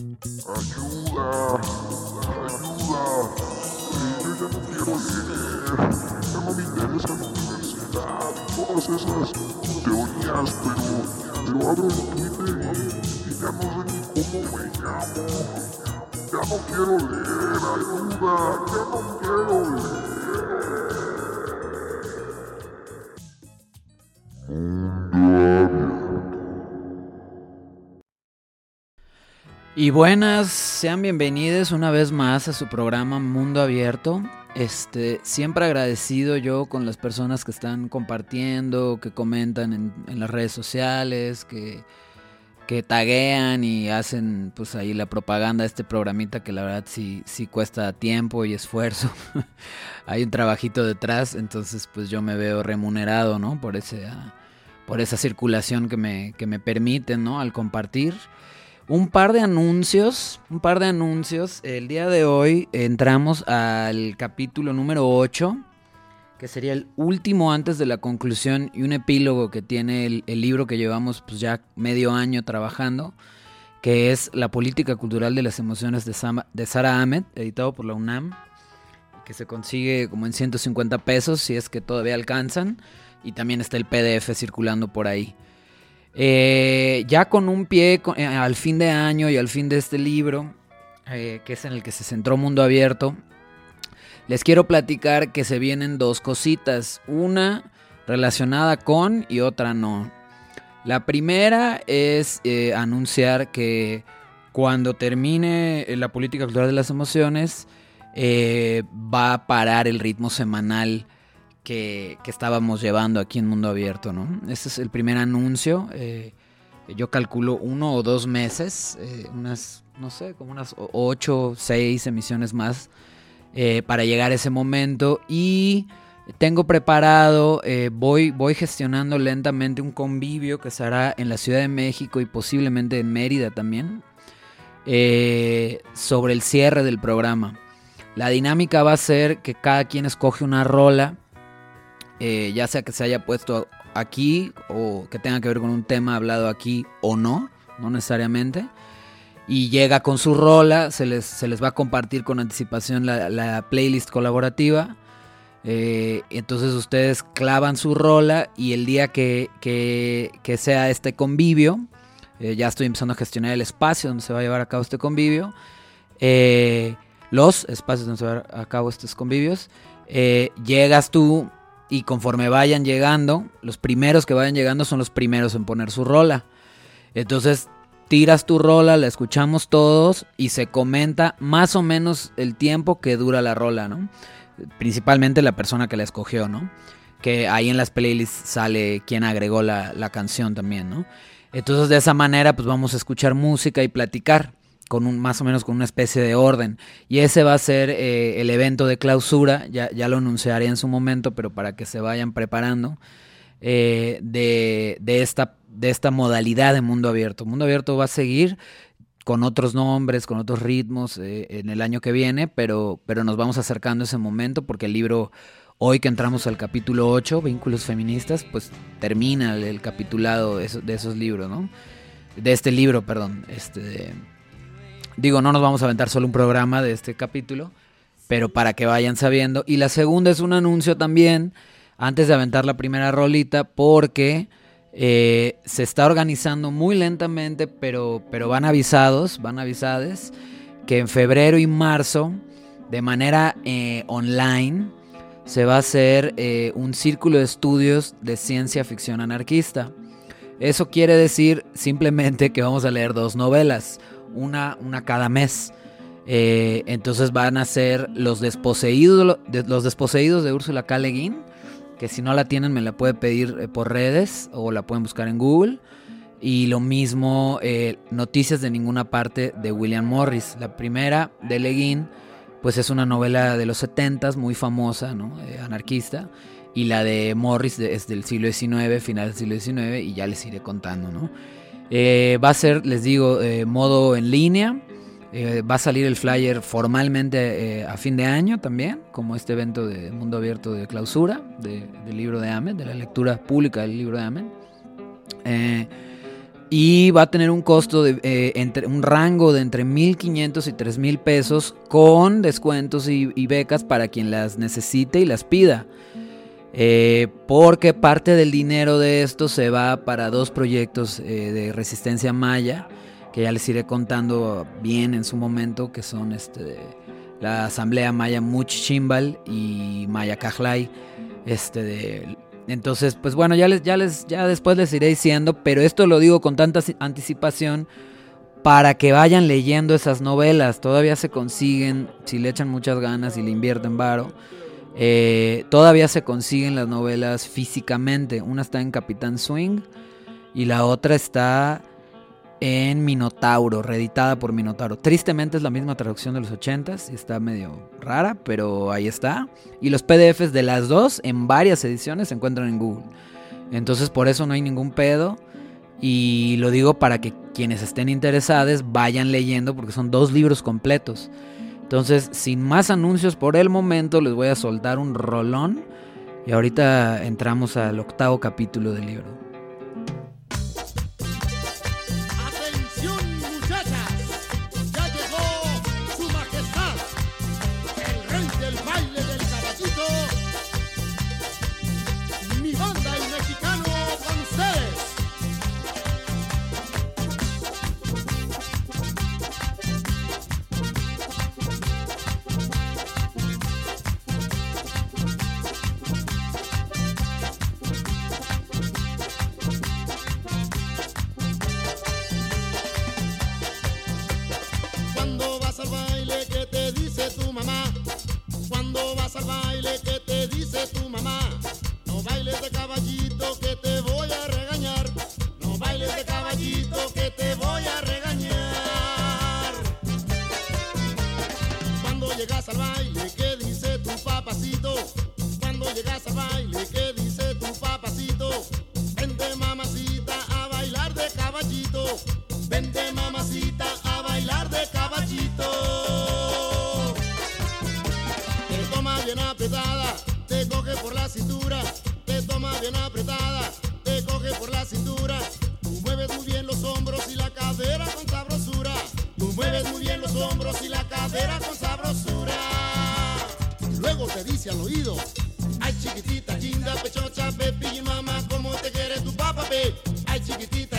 Ayuda, ayuda. Yo ya no quiero leer. Ya no me interesa la universidad. Todas esas teorías, pero, pero abro el Twitter y ya no sé ni cómo me llamo. Ya no quiero leer, ayuda. Ya no quiero leer. Y buenas, sean bienvenidos una vez más a su programa Mundo Abierto. Este, siempre agradecido yo con las personas que están compartiendo, que comentan en, las redes sociales, que, que taguean y hacen pues ahí la propaganda de este programita que la verdad sí, sí cuesta tiempo y esfuerzo. Hay un trabajito detrás, entonces pues yo me veo remunerado, ¿no? Por ese, ah, por esa circulación que me, que me permiten, ¿no? Al compartir. Un par de anuncios, un par de anuncios. El día de hoy entramos al capítulo número 8, que sería el último antes de la conclusión y un epílogo que tiene el, libro que llevamos pues ya medio año trabajando, que es La política cultural de las emociones de, de Sara Ahmed, editado por la UNAM, que se consigue como en 150 pesos si es que todavía alcanzan, y también está el PDF circulando por ahí. Eh, ya con un pie eh, al fin de año y al fin de este libro, eh, que es en el que se centró Mundo Abierto, les quiero platicar que se vienen dos cositas. Una relacionada con y otra no. La primera es anunciar que cuando termine la política cultural de las emociones, va a parar el ritmo semanal que, estábamos llevando aquí en Mundo Abierto, ¿no? Este es el primer anuncio. eh, yo calculo uno o dos meses, eh, unas, no sé, como unas ocho, seis emisiones más eh, para llegar a ese momento. Y tengo preparado, voy, voy gestionando lentamente un convivio que se hará en la Ciudad de México y posiblemente en Mérida también, sobre el cierre del programa. La dinámica va a ser que cada quien escoge una rola, eh, ya sea que se haya puesto aquí o que tenga que ver con un tema hablado aquí o no, no necesariamente. Y llega con su rola, se les, se les va a compartir con anticipación la, la playlist colaborativa. Eh, entonces ustedes clavan su rola y el día que, que- que sea este convivio, eh, ya estoy empezando a gestionar el espacio donde se va a llevar a cabo este convivio, los espacios donde se van a a cabo estos convivios, llegas tú y conforme vayan llegando, los primeros que vayan llegando son los primeros en poner su rola. Entonces tiras tu rola, la escuchamos todos y se comenta más o menos el tiempo que dura la rola, ¿no? Principalmente la persona que la escogió, ¿no? Que ahí en las playlists sale quien agregó la, la canción también, ¿no? Entonces de esa manera pues vamos a escuchar música y platicar con un más o menos con una especie de orden. Y ese va a ser eh, el evento de clausura, ya, ya lo anunciaré en su momento, pero para que se vayan preparando eh, de, de esta, de esta modalidad de mundo abierto. Mundo abierto va a seguir con otros nombres, con otros ritmos eh, en el año que viene, pero, pero nos vamos acercando a ese momento porque el libro, hoy que entramos al capítulo 8, Vínculos Feministas, pues termina el, capitulado de esos, libros, ¿no? De este libro, perdón. Este, digo, no nos vamos a aventar solo un programa de este capítulo, pero para que vayan sabiendo. Y la segunda es un anuncio también, antes de aventar la primera rolita, porque eh, se está organizando muy lentamente, pero, pero van avisados, van avisades, que en febrero y marzo, de manera eh, online, se va a hacer eh, un círculo de estudios de ciencia ficción anarquista. Eso quiere decir simplemente que vamos a leer dos novelas, una, una cada mes. Eh, entonces van a ser Los Desposeídos, de, los desposeídos de Úrsula K. Le Guin, que si no la tienen me la puede pedir eh, por redes o la pueden buscar en Google. Y lo mismo, eh, Noticias de ninguna parte de William Morris. La primera de Le Guin, pues es una novela de los 70s, muy famosa, ¿no? Anarquista. Y la de Morris es del siglo XIX, final del siglo XIX, y ya les iré contando, ¿no? Eh, va a ser, les digo, eh, modo en línea. Eh, va a salir el flyer formalmente a fin de año también, como este evento de mundo abierto de clausura de- del libro de Amen, de la lectura pública del libro de Amen. Y va a tener un costo de entre, un rango de entre 1.500 y 3.000 pesos con descuentos y, becas para quien las necesite y las pida. Eh, porque parte del dinero de esto se va para dos proyectos eh, de resistencia maya, que ya les iré contando bien en su momento, que son este, la Asamblea Maya Muchichimbal y Maya Cajlay. Este, de, entonces, pues bueno, ya, les, ya, les, ya después les iré diciendo, pero esto lo digo con tanta anticipación para que vayan leyendo esas novelas. Todavía se consiguen, si le echan muchas ganas y le invierten varo. Eh, todavía se consiguen las novelas físicamente. Una está en Capitán Swing y la otra está en Minotauro, reeditada por Minotauro. Tristemente es la misma traducción de los 80s y está medio rara, pero ahí está. Y los PDFs de las dos en varias ediciones se encuentran en Google. Entonces por eso no hay ningún pedo. Y lo digo para que quienes estén interesados vayan leyendo porque son dos libros completos. Entonces, sin más anuncios por el momento, les voy a soltar un rolón. Y ahorita entramos al octavo capítulo del libro. muy bien los hombros y la cadera con sabrosura. Luego te dice al oído, ay chiquitita, linda, pechocha, pepi y mamá, ¿cómo te quiere tu papá, pe? Ay chiquitita.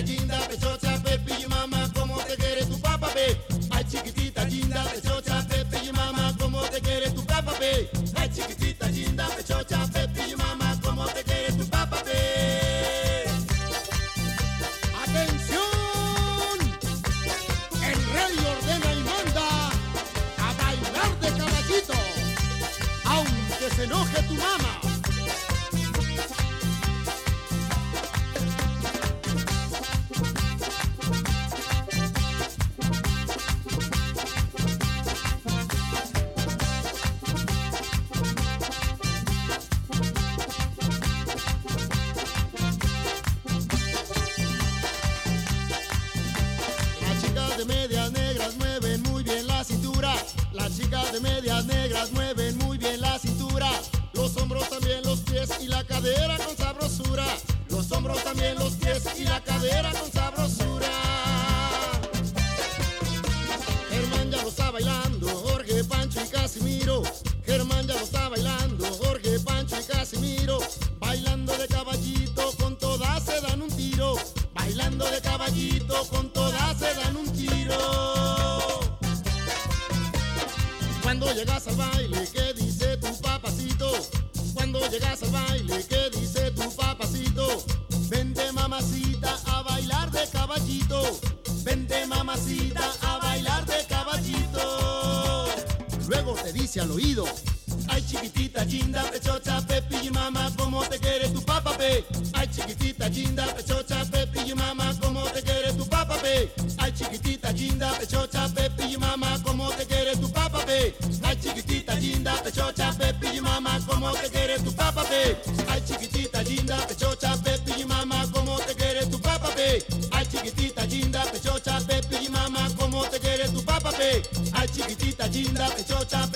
linda, pechocha, Pepi y mamá, cómo te quiere tu papá, pe. Ay, chiquitita, linda, pechocha, Pepi y mamá, cómo te quiere tu papá, pe. Ay, chiquitita, linda, pechocha, Pepi y mamá, cómo te quiere tu papá, pe. Ay, chiquitita, linda, pechocha, Pepi y mamá, cómo te quiere tu papá, pe. Ay, chiquitita, linda, pechocha, Pepi y mamá, cómo te quiere tu papá, pe. Ay, chiquitita, linda, pechocha, Pepi y mamá, cómo te quiere tu papá, pe. Ay, chiquitita, linda, pechocha,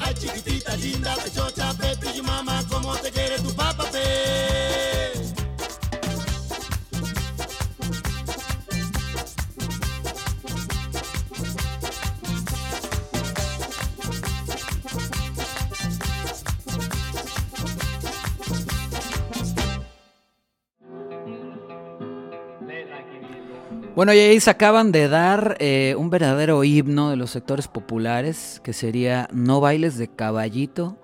a chiquitita linda, pechota. Bueno, y ahí se acaban de dar eh, un verdadero himno de los sectores populares, que sería No bailes de caballito,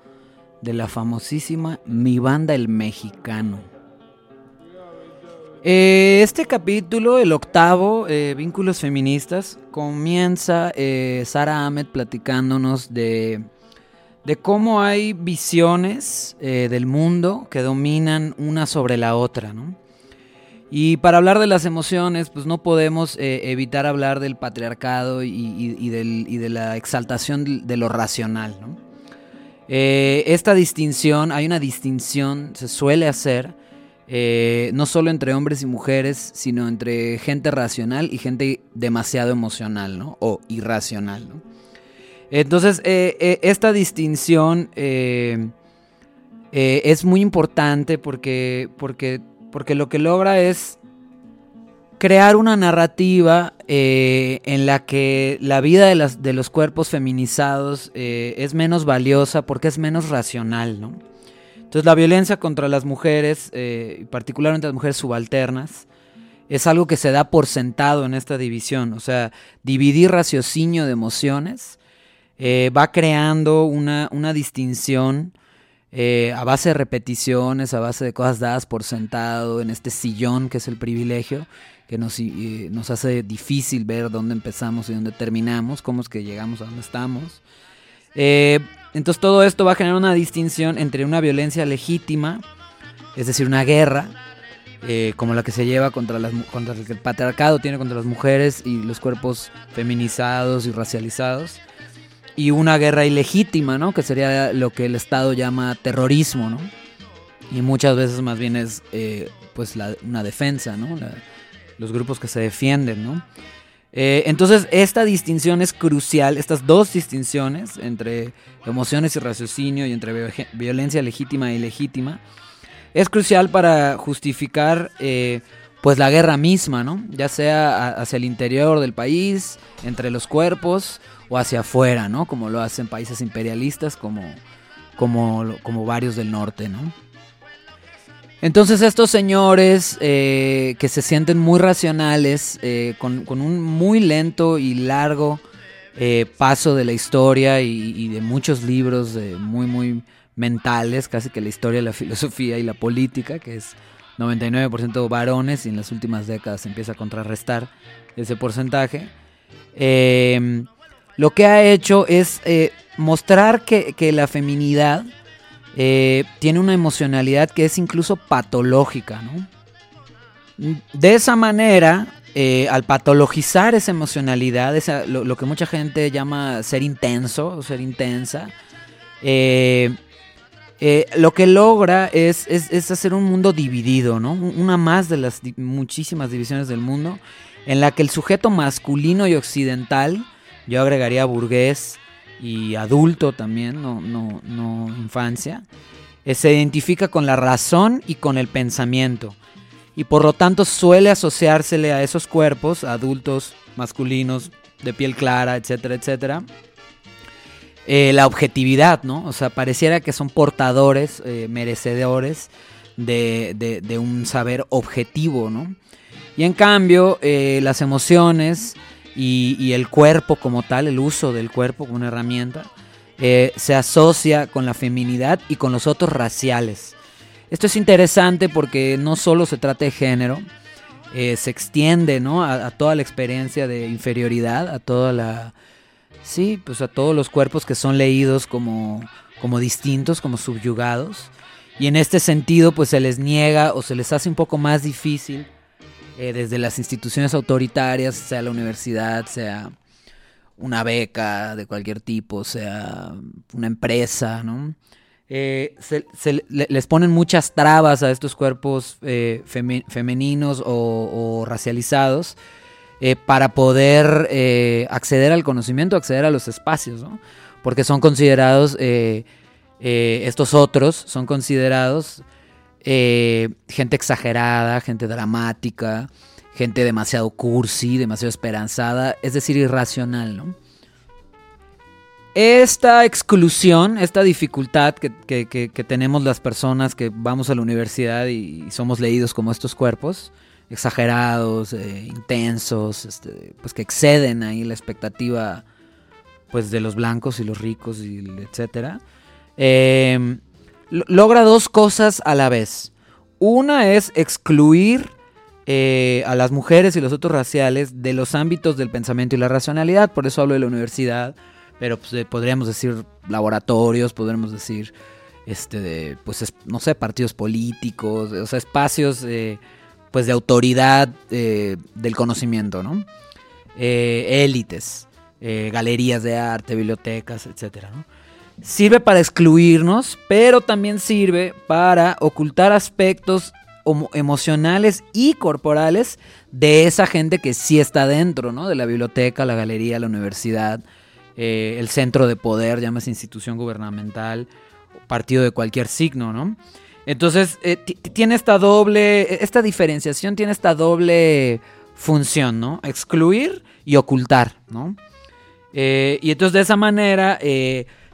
de la famosísima Mi Banda el Mexicano. Eh, este capítulo, el octavo, eh, Vínculos Feministas, comienza Sara Ahmed platicándonos de, de, cómo hay visiones del mundo que dominan una sobre la otra, ¿no? Y para hablar de las emociones, pues no podemos eh, evitar hablar del patriarcado y, de la exaltación de lo racional. Eh, esta distinción, hay una distinción, se suele hacer, eh, no solo entre hombres y mujeres, sino entre gente racional y gente demasiado emocional, ¿no? O irracional, Entonces, esta distinción es muy importante porque, porque porque lo que logra es crear una narrativa eh, en la que la vida de, las, de los cuerpos feminizados eh, es menos valiosa porque es menos racional, ¿no? Entonces la violencia contra las mujeres, eh, particularmente las mujeres subalternas, es algo que se da por sentado en esta división. O sea, dividir raciocinio de emociones va creando una, una distinción eh, a base de repeticiones, a base de cosas dadas por sentado, en este sillón que es el privilegio, que nos, eh, hace difícil ver dónde empezamos y dónde terminamos, cómo es que llegamos a donde estamos. Eh, entonces todo esto va a generar una distinción entre una violencia legítima, es decir, una guerra, como la que se lleva contra, las, contra que el patriarcado tiene contra las mujeres y los cuerpos feminizados y racializados, y una guerra ilegítima, ¿no? Que sería lo que el Estado llama terrorismo, ¿no? Y muchas veces más bien es eh, pues una defensa, ¿no? los grupos que se defienden, ¿no? Eh, entonces esta distinción es crucial, estas dos distinciones entre emociones y raciocinio y entre violencia legítima e ilegítima, es crucial para justificar eh, pues la guerra misma, ¿no? Ya sea hacia el interior del país, entre los cuerpos o hacia afuera, ¿no? Como lo hacen países imperialistas como, como, como varios del norte, ¿no? Entonces estos señores eh, que se sienten muy racionales, eh, con, un muy lento y largo eh, paso de la historia y, de muchos libros muy, muy mentales, casi que la historia, la filosofía y la política, que es 99% varones y en las últimas décadas empieza a contrarrestar ese porcentaje lo que ha hecho es eh, mostrar que, la feminidad eh, tiene una emocionalidad que es incluso patológica, De esa manera, eh, al patologizar esa emocionalidad, lo, que mucha gente llama ser intenso o ser intensa, lo que logra es, es, hacer un mundo dividido, ¿no? Una más de las muchísimas divisiones del mundo, en la que el sujeto masculino y occidental yo agregaría burgués y adulto también, no, no, no infancia. Eh, se identifica con la razón y con el pensamiento. Y por lo tanto suele asociársele a esos cuerpos, adultos, masculinos, de piel clara, etcétera, etcétera. Eh, la objetividad, ¿no? O sea, pareciera que son portadores, eh, merecedores de, de, un saber objetivo, ¿no? Y en cambio, las emociones y, el cuerpo como tal, el uso del cuerpo como una herramienta, eh, se asocia con la feminidad y con los otros raciales. Esto es interesante porque no solo se trata de género, eh, se extiende ¿no? a, toda la experiencia de inferioridad, a toda la... Sí, pues a todos los cuerpos que son leídos como, como distintos, como subyugados. Y en este sentido, pues se les niega o se les hace un poco más difícil eh, desde las instituciones autoritarias, sea la universidad, sea una beca de cualquier tipo, sea una empresa, ¿no? Eh, se, les ponen muchas trabas a estos cuerpos eh, femeninos o, racializados para poder acceder al conocimiento, acceder a los espacios, ¿no? Porque son considerados, estos otros son considerados eh, gente exagerada, gente dramática, gente demasiado cursi, demasiado esperanzada, es decir, irracional. Esta exclusión, esta dificultad que, tenemos las personas que vamos a la universidad y somos leídos como estos cuerpos, exagerados, eh, intensos, este, pues que exceden ahí la expectativa pues de los blancos y los ricos y etcétera. Em, logra dos cosas a la vez. Una es excluir eh, a las mujeres y los otros raciales de los ámbitos del pensamiento y la racionalidad. Por eso hablo de la universidad, pero pues, podríamos decir laboratorios, podríamos decir, este, de, pues, no sé, partidos políticos, o sea, espacios pues, de autoridad eh, del conocimiento, ¿no? Eh, élites, galerías de arte, bibliotecas, etcétera. Sirve para excluirnos, pero también sirve para ocultar aspectos emocionales y corporales de esa gente que sí está dentro, ¿no? De la biblioteca, la galería, la universidad, eh, el centro de poder, llamas institución gubernamental, partido de cualquier signo, ¿no? Entonces, eh, tiene esta doble, esta diferenciación tiene esta doble función, ¿no? Excluir y ocultar, ¿no? Eh, y entonces de esa manera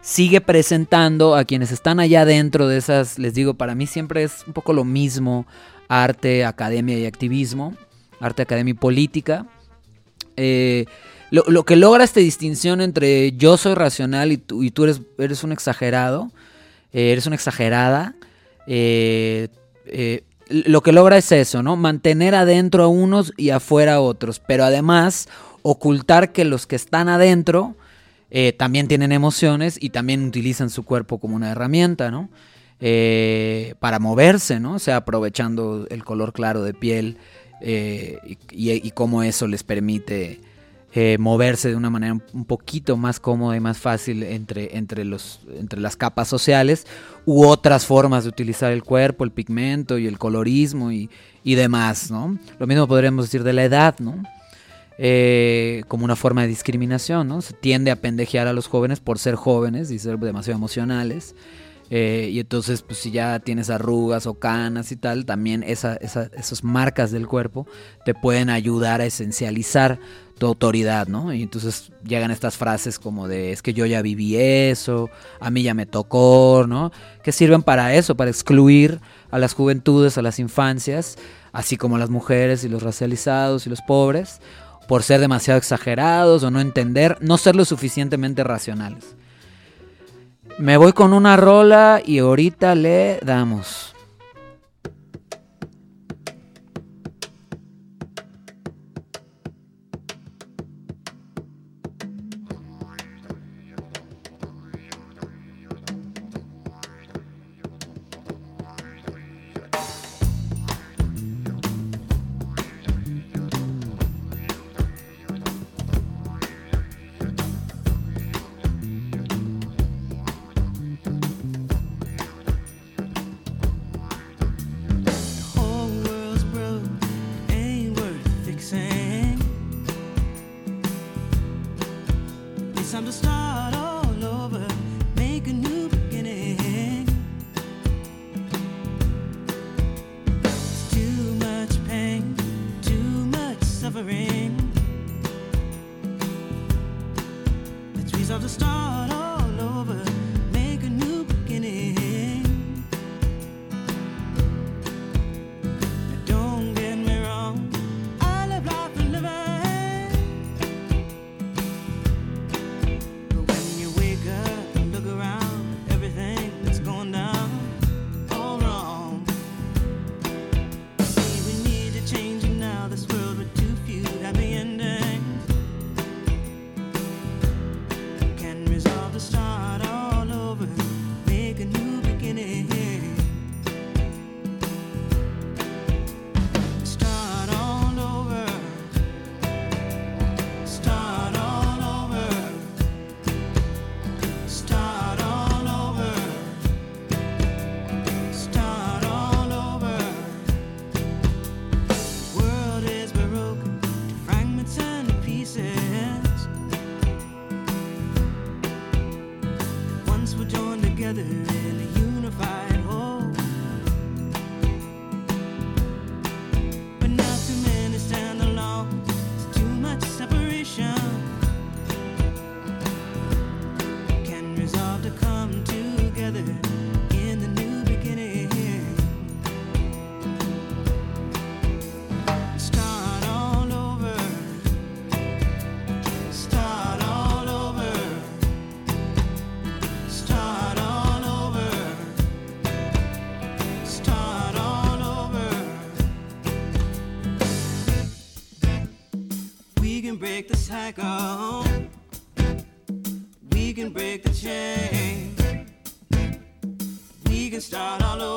sigue presentando a quienes están allá dentro de esas, les digo, para mí siempre es un poco lo mismo, arte, academia y activismo, arte, academia y política. Eh, lo, que logra esta distinción entre yo soy racional y tú, y tú eres, eres un exagerado, eh, eres una exagerada, eh, lo que logra es eso, ¿no? Mantener adentro a unos y afuera a otros, pero además ocultar que los que están adentro eh, también tienen emociones y también utilizan su cuerpo como una herramienta, ¿no? Eh, para moverse, ¿no? O sea, aprovechando el color claro de piel eh, y, cómo eso les permite moverse de una manera un poquito más cómoda y más fácil entre, entre, los, entre las capas sociales u otras formas de utilizar el cuerpo, el pigmento y el colorismo y, y demás, ¿no? Lo mismo podríamos decir de la edad, ¿no? Eh, como una forma de discriminación, ¿no? Se tiende a pendejear a los jóvenes por ser jóvenes y ser demasiado emocionales. Eh, y entonces, pues si ya tienes arrugas o canas y tal, también esa, esas marcas del cuerpo te pueden ayudar a esencializar tu autoridad, ¿no? Y entonces llegan estas frases como de, es que yo ya viví eso, a mí ya me tocó, ¿no? Que sirven para eso, para excluir a las juventudes, a las infancias, así como a las mujeres y los racializados y los pobres, por ser demasiado exagerados o no entender, no ser lo suficientemente racionales. Me voy con una rola y ahorita le damos. the stars. Cycle. We can break the chain. We can start all over.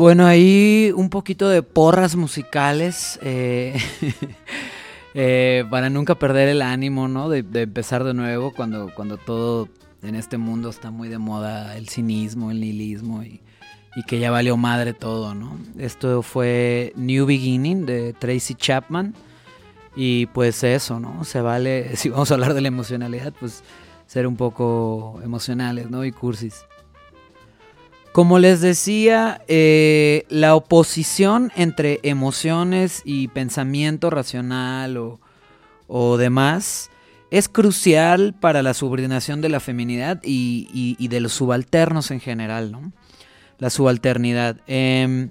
Bueno, ahí un poquito de porras musicales eh, eh, para nunca perder el ánimo, ¿no? De, empezar de nuevo cuando, cuando todo en este mundo está muy de moda, el cinismo, el nihilismo y, y que ya valió madre todo, ¿no? Esto fue New Beginning de Tracy Chapman y pues eso, ¿no? Se vale, si vamos a hablar de la emocionalidad, pues ser un poco emocionales, ¿no? Y cursis. Como les decía, eh, la oposición entre emociones y pensamiento racional o, o demás es crucial para la subordinación de la feminidad y, y- de los subalternos en general, ¿no? La subalternidad. Em,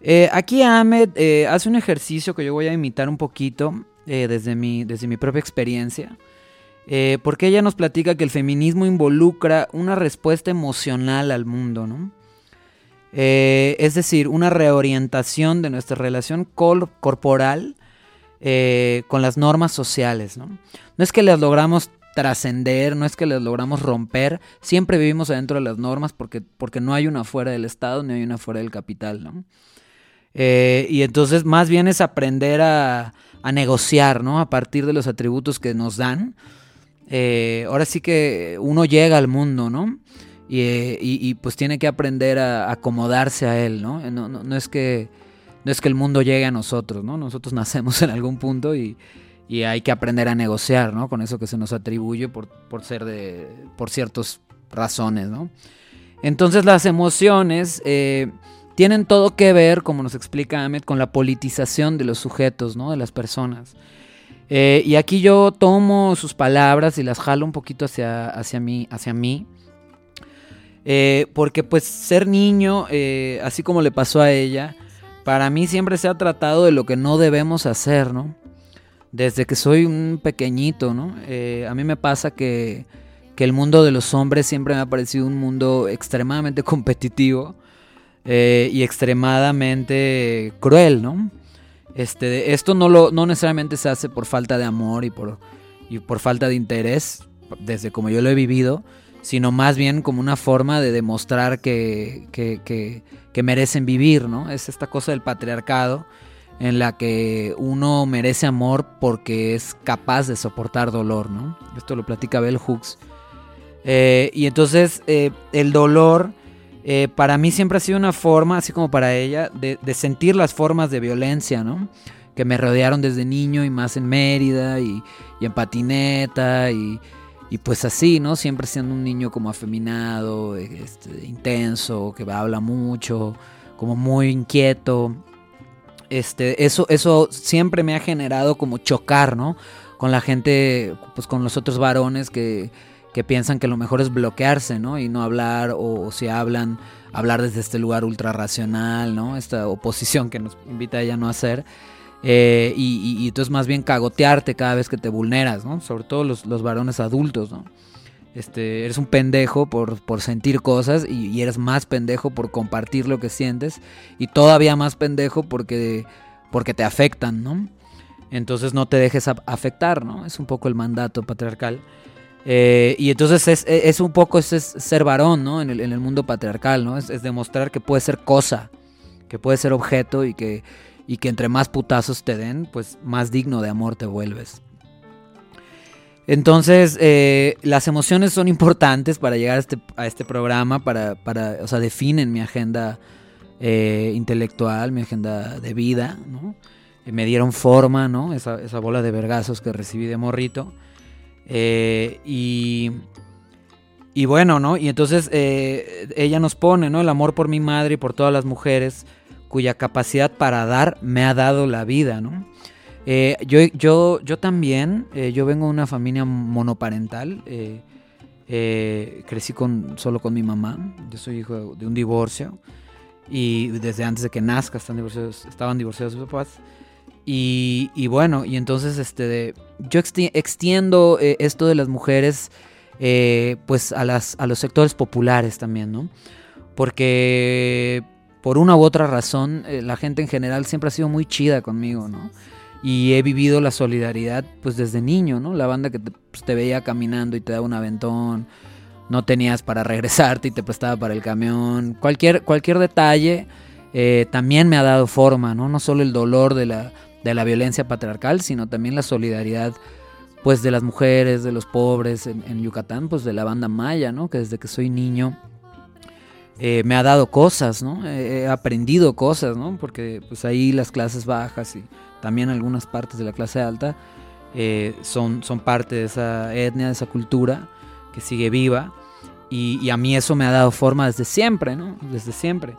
eh, aquí Ahmed eh, hace un ejercicio que yo voy a imitar un poquito desde, mi, desde mi propia experiencia. Eh, porque ella nos platica que el feminismo involucra una respuesta emocional al mundo, ¿no? Eh, es decir, una reorientación de nuestra relación cor- corporal eh, con las normas sociales, ¿no? No es que las logramos trascender, no es que las logramos romper, siempre vivimos adentro de las normas porque, porque no hay una fuera del Estado ni hay una fuera del capital, ¿no? Y entonces más bien es aprender a, a negociar, ¿no? A partir de los atributos que nos dan. Eh, ahora sí que uno llega al mundo, ¿no? Y, eh, pues tiene que aprender a acomodarse a él, ¿no? No, no- no es que, no es que el mundo llegue a nosotros, ¿no? Nosotros nacemos en algún punto y, y hay que aprender a negociar, ¿no? Con eso que se nos atribuye por, por ser de, por ciertas razones, ¿no? Entonces las emociones eh, tienen todo que ver, como nos explica Ahmed, con la politización de los sujetos, ¿no? De las personas. Eh, y aquí yo tomo sus palabras y las jalo un poquito hacia, hacia mí, hacia mí. Eh, porque pues ser niño, eh, así como le pasó a ella, para mí siempre se ha tratado de lo que no debemos hacer, ¿no? Desde que soy un pequeñito, ¿no? A mí me pasa que, que, el mundo de los hombres siempre me ha parecido un mundo extremadamente competitivo y extremadamente cruel, ¿no? Este, esto no, lo, no necesariamente se hace por falta de amor y por, y por falta de interés, desde como yo lo he vivido, sino más bien como una forma de demostrar que, que, que, merecen vivir, ¿no? Es esta cosa del patriarcado en la que uno merece amor porque es capaz de soportar dolor, ¿no? Esto lo platica Bell Hooks. Eh, y entonces eh, el dolor eh, para mí siempre ha sido una forma, así como para ella, de, sentir las formas de violencia, ¿no? Que me rodearon desde niño y más en Mérida y, en patineta y, y pues así, ¿no? Siempre siendo un niño como afeminado, este, intenso, que habla mucho, como muy inquieto. Este, eso, eso siempre me ha generado como chocar, ¿no? Con la gente, pues con los otros varones que, que piensan que lo mejor es bloquearse, ¿no? Y no hablar, o, o si hablan, hablar desde este lugar ultra racional, ¿no? Esta oposición que nos invita a ella no hacer. Eh, y, entonces más bien cagotearte cada vez que te vulneras, ¿no? Sobre todo los, los varones adultos, ¿no? Este, eres un pendejo por, por sentir cosas y, y, eres más pendejo por compartir lo que sientes y todavía más pendejo porque, porque te afectan, ¿no? Entonces no te dejes afectar, ¿no? Es un poco el mandato patriarcal. Eh, y entonces es, es, un poco es, ser varón, ¿no? En el, en el mundo patriarcal, ¿no? Es, demostrar que puede ser cosa, que puede ser objeto y que y que entre más putazos te den, pues más digno de amor te vuelves. Entonces, eh, las emociones son importantes para llegar a este, a este programa, para, para, o sea, definen mi agenda eh, intelectual, mi agenda de vida. Me dieron forma, ¿no? Esa, esa bola de vergazos que recibí de morrito. Eh, y, y bueno, ¿no? Y entonces eh, ella nos pone, ¿no? El amor por mi madre y por todas las mujeres cuya capacidad para dar me ha dado la vida, ¿no? Eh, yo, yo, yo también, yo vengo de una familia monoparental, crecí con, solo con mi mamá, yo soy hijo de un divorcio y desde antes de que nazca están divorciados, estaban divorciados sus papás. Y, y, bueno, y entonces este, yo extiendo esto de las mujeres pues a, las, a los sectores populares también, ¿no? Porque por una u otra razón, eh, la gente en general siempre ha sido muy chida conmigo, ¿no? Y he vivido la solidaridad pues desde niño, ¿no? La banda que te, pues, veía caminando y te daba un aventón, no tenías para regresarte y te prestaba para el camión, cualquier, cualquier detalle eh, también me ha dado forma, ¿no? No solo el dolor de la, de la violencia patriarcal, sino también la solidaridad pues de las mujeres, de los pobres en, en Yucatán, pues de la banda maya, ¿no? Que desde que soy niño eh, me ha dado cosas, ¿no? He aprendido cosas, ¿no? Porque pues ahí las clases bajas y también algunas partes de la clase alta eh, son, son parte de esa etnia, de esa cultura que sigue viva. Y, y, a mí eso me ha dado forma desde siempre, ¿no? Desde siempre.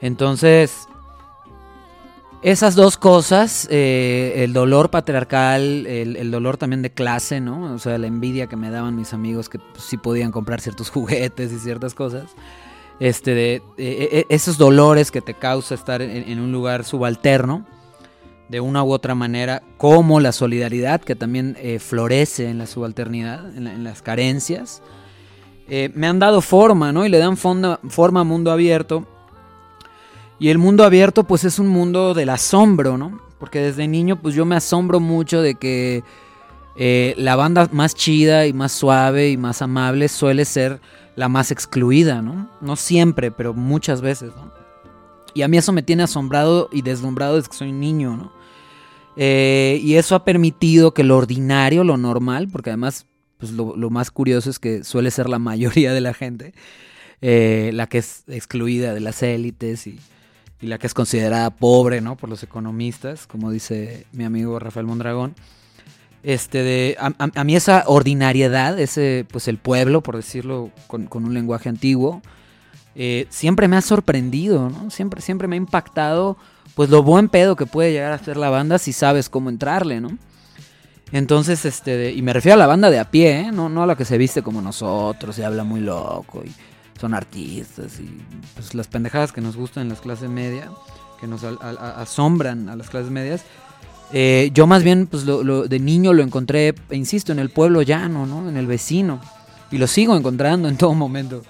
Entonces, esas dos cosas, eh, el dolor patriarcal, el, el, dolor también de clase, ¿no? O sea, la envidia que me daban mis amigos que pues, sí podían comprar ciertos juguetes y ciertas cosas este, de, de, esos dolores que te causa estar en, en, un lugar subalterno, de una u otra manera, como la solidaridad que también eh, florece en la subalternidad, en, la, en las carencias, eh, me han dado forma, ¿no? Y le dan fonda, forma a mundo abierto. Y el mundo abierto, pues es un mundo del asombro, ¿no? Porque desde niño, pues yo me asombro mucho de que eh, la banda más chida y más suave y más amable suele ser la más excluida, ¿no? No siempre, pero muchas veces, ¿no? Y a mí eso me tiene asombrado y deslumbrado desde que soy niño, ¿no? Eh, y eso ha permitido que lo ordinario, lo normal, porque además, pues lo, más curioso es que suele ser la mayoría de la gente, eh, la que es excluida de las élites y, y, la que es considerada pobre, ¿no? Por los economistas, como dice mi amigo Rafael Mondragón. Este de, a, mí esa ordinariedad, ese, pues el pueblo, por decirlo con, un lenguaje antiguo, eh, siempre me ha sorprendido, ¿no? Siempre, siempre me ha impactado, pues lo buen pedo que puede llegar a ser la banda si sabes cómo entrarle, ¿no? Entonces, este, y me refiero a la banda de a pie, ¿eh? no, no a la que se viste como nosotros y habla muy loco y son artistas y pues las pendejadas que nos gustan en las clases media. que nos a- asombran a las clases medias. Eh, yo más bien, pues lo- de niño lo encontré, insisto, en el pueblo llano, ¿no? En el vecino. Y lo sigo encontrando en todo momento.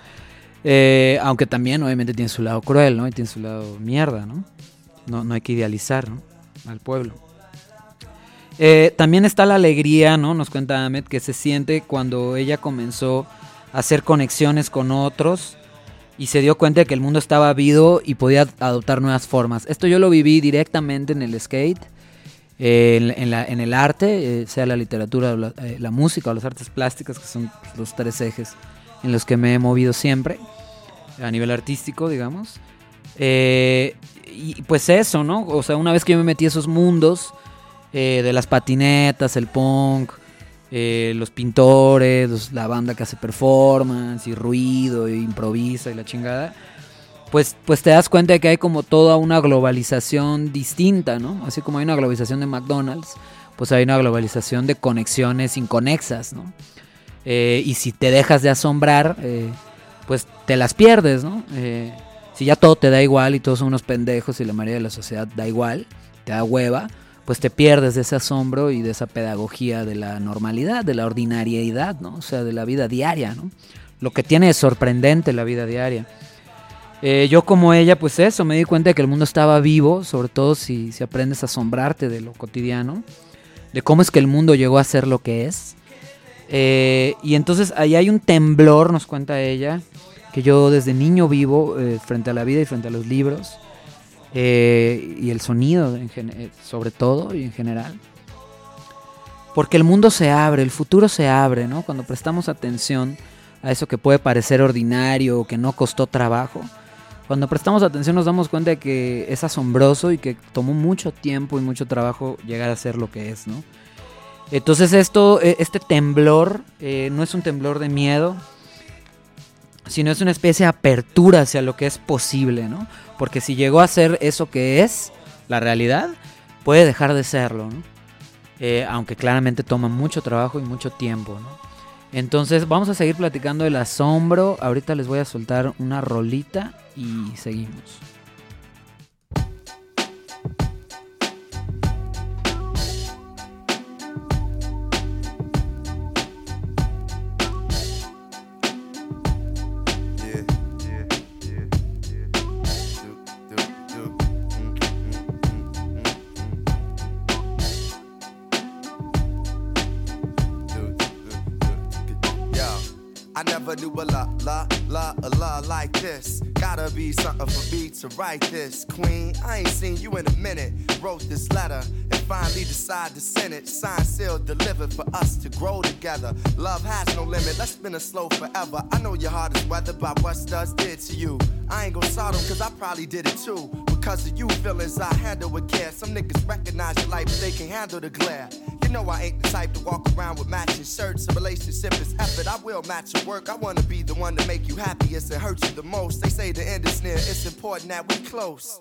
Eh, aunque también, obviamente, tiene su lado cruel, ¿no? Y tiene su lado mierda, ¿no? No, no hay que idealizar, ¿no? Al pueblo. Eh, también está la alegría, ¿no? Nos cuenta Ahmed, que se siente cuando ella comenzó hacer conexiones con otros y se dio cuenta de que el mundo estaba vivo y podía adoptar nuevas formas. Esto yo lo viví directamente en el skate, en, la- en el arte, eh, sea la literatura, la, eh, la música o las artes plásticas, que son los tres ejes en los que me he movido siempre, a nivel artístico, digamos. Eh, y pues eso, ¿no? O sea, una vez que yo me metí a esos mundos de las patinetas, el punk, eh, los pintores, la banda que hace performance y ruido, e improvisa y la chingada, pues, pues te das cuenta de que hay como toda una globalización distinta, ¿no? Así como hay una globalización de McDonald's, pues hay una globalización de conexiones inconexas, ¿no? Eh, y si te dejas de asombrar, eh, pues te las pierdes, ¿no? Si ya todo te da igual y todos son unos pendejos y la mayoría de la sociedad da igual, te da hueva, pues te pierdes de ese asombro y de esa pedagogía de la normalidad, de la ordinariedad, ¿no? O sea, de la vida diaria, ¿no? Lo que tiene de sorprendente la vida diaria. Eh, yo como ella, pues eso, me di cuenta de que el mundo estaba vivo, sobre todo si, si aprendes a asombrarte de lo cotidiano, de cómo es que el mundo llegó a ser lo que es. Eh, y entonces ahí hay un temblor, nos cuenta ella, que yo desde niño vivo eh, frente a la vida y frente a los libros, eh, y el sonido eh, sobre todo y en general. Porque el mundo se abre, el futuro se abre, ¿no? Cuando prestamos atención a eso que puede parecer ordinario o que no costó trabajo. Cuando prestamos atención nos damos cuenta de que es asombroso y que tomó mucho tiempo y mucho trabajo llegar a ser lo que es, ¿no? Entonces esto, eh, este temblor eh, no es un temblor de miedo, sino es una especie de apertura hacia lo que es posible, ¿no? Porque si llegó a ser eso que es la realidad, puede dejar de serlo, ¿no? Eh, aunque claramente toma mucho trabajo y mucho tiempo, ¿no? Entonces vamos a seguir platicando del asombro. Ahorita les voy a soltar una rolita y seguimos. Like this. Gotta be something for me to write this, Queen. I ain't seen you in a minute. Wrote this letter finally decide to send it. Sign, sealed, delivered for us to grow together. Love has no limit. Let's spin it slow forever. I know your heart is weathered by what studs did to you. I ain't gonna sort 'em 'cause I probably did it too. Because of you feelings I handle with care. Some niggas recognize your but they can handle the glare. You know I ain't the type to walk around with matching shirts. A relationship is effort. I will match your work. I wanna be the one to make you happiest and hurt you the most. They say the end is near. It's important that we close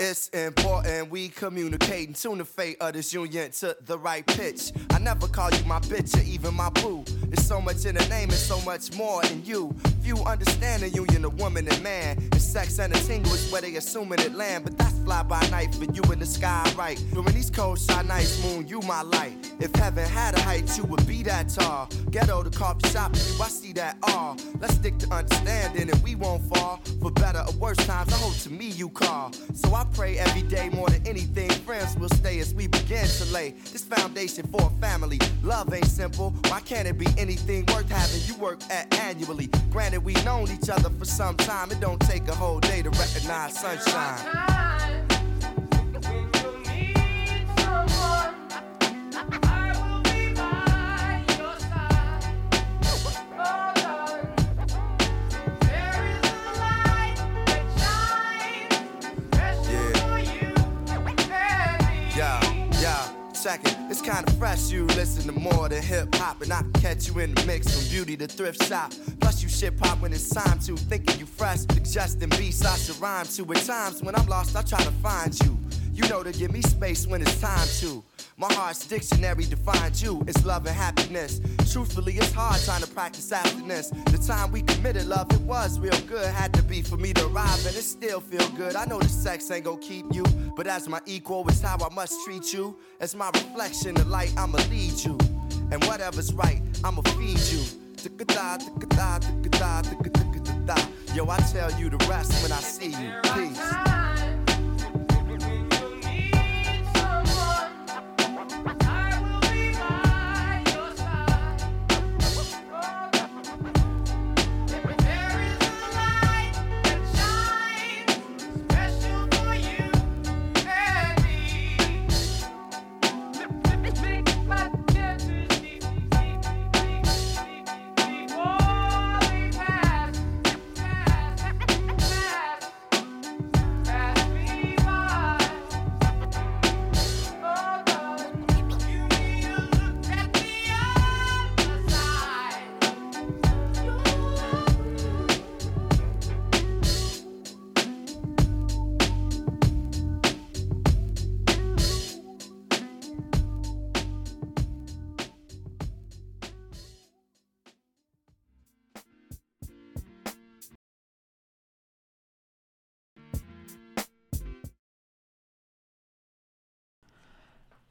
It's important we communicate and tune the fate of this union to the right pitch. I never call you my bitch or even my boo. There's so much in the name and so much more in you. Few understand the union of woman and man. And sex and a tingle is where they assuming it land. But that's fly by night for you in the sky, right? During these cold shy nights, moon, you my light. If heaven had a height, you would be that tall. Ghetto the coffee shop, you, I see that all. Let's stick to understanding and we won't fall. For better or worse times, I hope to me you call. So I pray every day more than anything. Friends will stay as we begin to lay this foundation for a family. Love ain't simple. Why can't it be anything worth having you work at annually? Granted, we known each other for some time. It don't take a whole day to recognize sunshine. Second. It's kinda fresh, you listen to more than hip hop, and I can catch you in the mix from beauty to thrift shop. Plus, you shit pop when it's time to. Thinking you fresh, suggesting beats I should rhyme to. At times when I'm lost, I try to find you. You know to give me space when it's time to. My heart's dictionary defines you. It's love and happiness. Truthfully, it's hard trying to practice abstinence. The time we committed love, it was real good. Had to be for me to arrive, and it still feel good. I know the sex ain't gonna keep you, but as my equal, it's how I must treat you. As my reflection, the light, I'ma lead you. And whatever's right, I'ma feed you. Yo, I tell you the rest when I see you. Peace.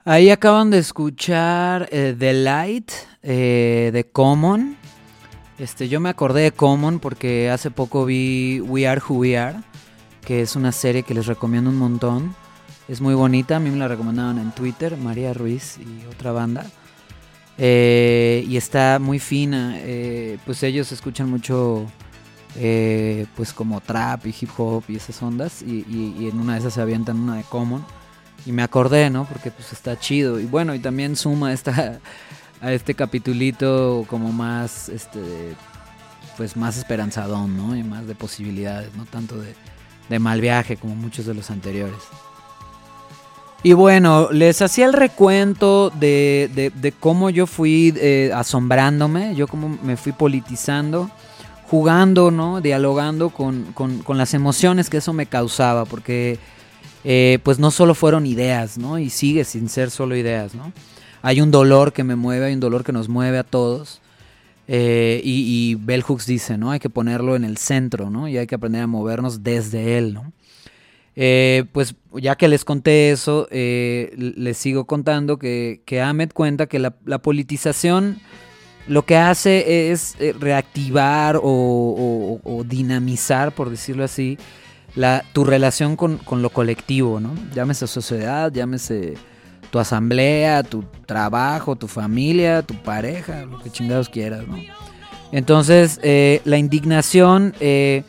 Ahí acaban de escuchar eh, The Light eh, de Common. Este, yo me acordé de Common porque hace poco vi We Are Who We Are, que es una serie que les recomiendo un montón. Es muy bonita, a mí me la recomendaban en Twitter, María Ruiz y otra banda. Eh, y está muy fina. pues ellos escuchan mucho, pues como trap y hip hop y esas ondas. Y en una de esas se avientan una de Common. Y me acordé, ¿no? Porque pues está chido. Y bueno, y también suma esta, a este capitulito como más, este, pues más esperanzadón, ¿no? Y más de posibilidades, no tanto de, de mal viaje como muchos de los anteriores. Y bueno, les hacía el recuento de, de- cómo yo fui eh, asombrándome, yo cómo me fui politizando, jugando, ¿no? Dialogando con, con- con las emociones que eso me causaba, porque eh, pues no solo fueron ideas, ¿no? Y sigue sin ser solo ideas, ¿no? Hay un dolor que me mueve, hay un dolor que nos mueve a todos. eh, y, y Bell Hooks dice, ¿no? Hay que ponerlo en el centro, ¿no? Y hay que aprender a movernos desde él, ¿no? Eh, pues ya que les conté eso, les sigo contando que, Ahmed cuenta que la, politización lo que hace es reactivar o dinamizar, por decirlo así, la, tu relación con, con lo colectivo, ¿no? Llámese sociedad, llámese tu asamblea, tu trabajo, tu familia, tu pareja, lo que chingados quieras, ¿no? Entonces, eh, la indignación eh,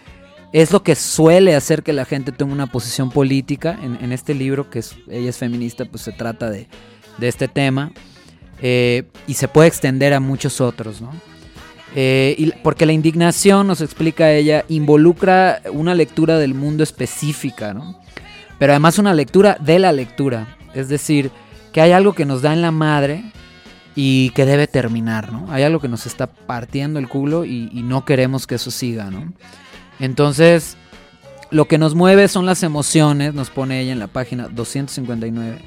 es lo que suele hacer que la gente tome una posición política. En, este libro, que es, ella es feminista, pues se trata de, de este tema. eh, y se puede extender a muchos otros, ¿no? Eh, porque la indignación, nos explica ella, involucra una lectura del mundo específica, ¿no? Pero además una lectura de la lectura. Es decir, que hay algo que nos da en la madre y que debe terminar, ¿no? Hay algo que nos está partiendo el culo y, y no queremos que eso siga, ¿no? Entonces, lo que nos mueve son las emociones, nos pone ella en la página 259.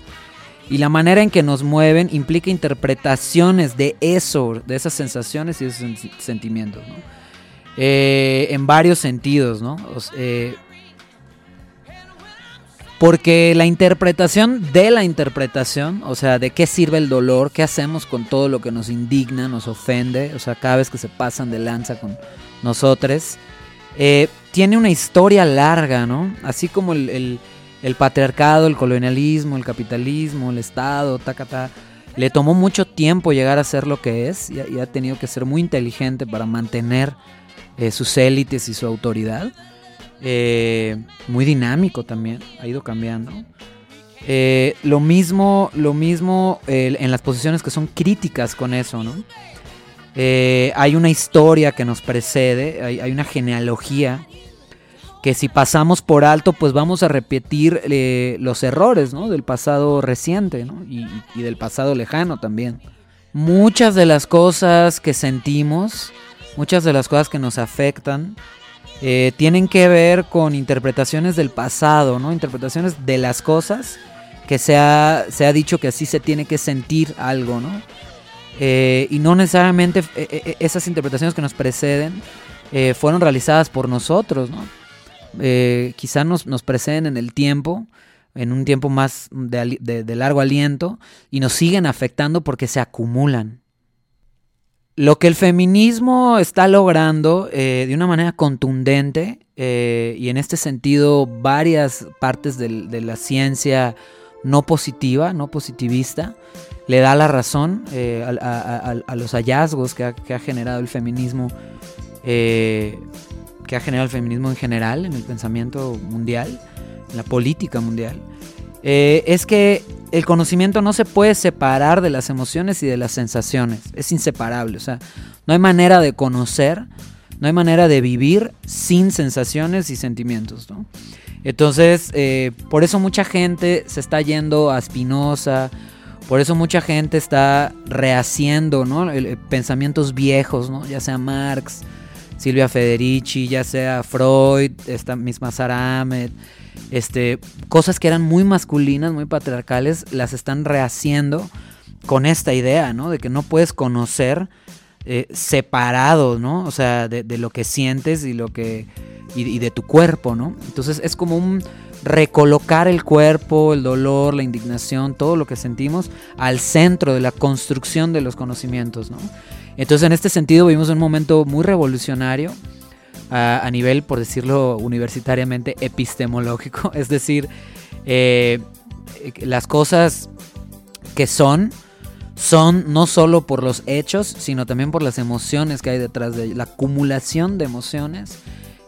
Y la manera en que nos mueven implica interpretaciones de eso, de esas sensaciones y esos sen- sentimientos, ¿no? Eh, en varios sentidos, ¿no? Eh, porque la interpretación de la interpretación, o sea, de qué sirve el dolor, qué hacemos con todo lo que nos indigna, nos ofende, o sea, cada vez que se pasan de lanza con nosotros, eh, tiene una historia larga, ¿no? Así como el- el patriarcado, el colonialismo, el capitalismo, el Estado, tacata, le tomó mucho tiempo llegar a ser lo que es y, ha- tenido que ser muy inteligente para mantener eh, sus élites y su autoridad. Eh, muy dinámico también, ha ido cambiando. Eh, lo mismo, lo mismo en las posiciones que son críticas con eso, ¿no? Hay una historia que nos precede, hay una genealogía que si pasamos por alto, pues vamos a repetir eh, los errores, ¿no? Del pasado reciente. Y, del pasado lejano también. Muchas de las cosas que sentimos, muchas de las cosas que nos afectan, eh, tienen que ver con interpretaciones del pasado, ¿no? Interpretaciones de las cosas que se ha, se ha dicho que así se tiene que sentir algo, ¿no? Eh, y no necesariamente esas interpretaciones que nos preceden fueron realizadas por nosotros, ¿no? Eh, quizá nos, nos preceden en el tiempo, en un tiempo más de, largo aliento, y nos siguen afectando porque se acumulan. Lo que el feminismo está logrando eh, de una manera contundente, eh, y en este sentido varias partes de la ciencia no positiva, no positivista, le da la razón eh, a, los hallazgos que ha, que ha generado el feminismo, que ha generado el feminismo en general, en el pensamiento mundial, en la política mundial, eh, es que el conocimiento no se puede separar de las emociones y de las sensaciones, es inseparable, o sea, no hay manera de conocer, no hay manera de vivir sin sensaciones y sentimientos, ¿no? Entonces, eh, por eso mucha gente se está yendo a Spinoza, por eso mucha gente está rehaciendo, ¿no? El- pensamientos viejos, ¿no? Ya sea Marx, Silvia Federici, ya sea Freud, esta misma Sarah Ahmed, este, cosas que eran muy masculinas, muy patriarcales, las están rehaciendo con esta idea, ¿no? De que no puedes conocer eh, separado, ¿no? O sea, de, lo que sientes y lo que y de tu cuerpo, ¿no? Entonces es como un recolocar el cuerpo, el dolor, la indignación, todo lo que sentimos al centro de la construcción de los conocimientos, ¿no? Entonces en este sentido vivimos un momento muy revolucionario a, nivel, por decirlo universitariamente, epistemológico, es decir, eh, eh, las cosas que son son no solo por los hechos, sino también por las emociones que hay detrás de ellos, la acumulación de emociones